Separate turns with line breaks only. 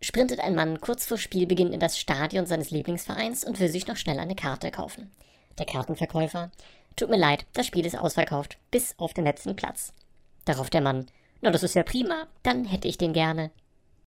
sprintet ein Mann kurz vor Spielbeginn in das Stadion seines Lieblingsvereins und will sich noch schnell eine Karte kaufen. Der Kartenverkäufer. Tut mir leid, das Spiel ist ausverkauft, bis auf den letzten Platz. Darauf der Mann. Na, das ist ja prima, dann hätte ich den gerne.